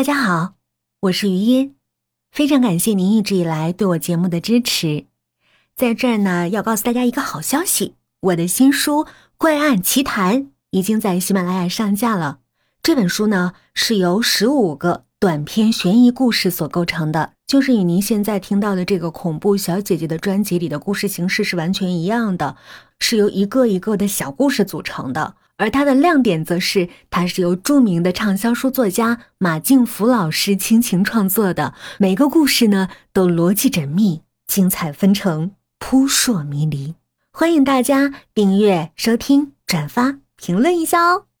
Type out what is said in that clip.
大家好，我是余音，非常感谢您一直以来对我节目的支持。在这儿呢，要告诉大家一个好消息，我的新书《怪案奇谈》已经在喜马拉雅上架了。这本书呢，是由十五个短篇悬疑故事所构成的，就是与您现在听到的这个恐怖小姐姐的专辑里的故事形式是完全一样的，是由一个一个的小故事组成的。而它的亮点则是，它是由著名的畅销书作家马静福老师倾情创作的，每个故事呢都逻辑缜密、精彩纷呈、扑朔迷离。欢迎大家订阅、收听、转发、评论一下哦！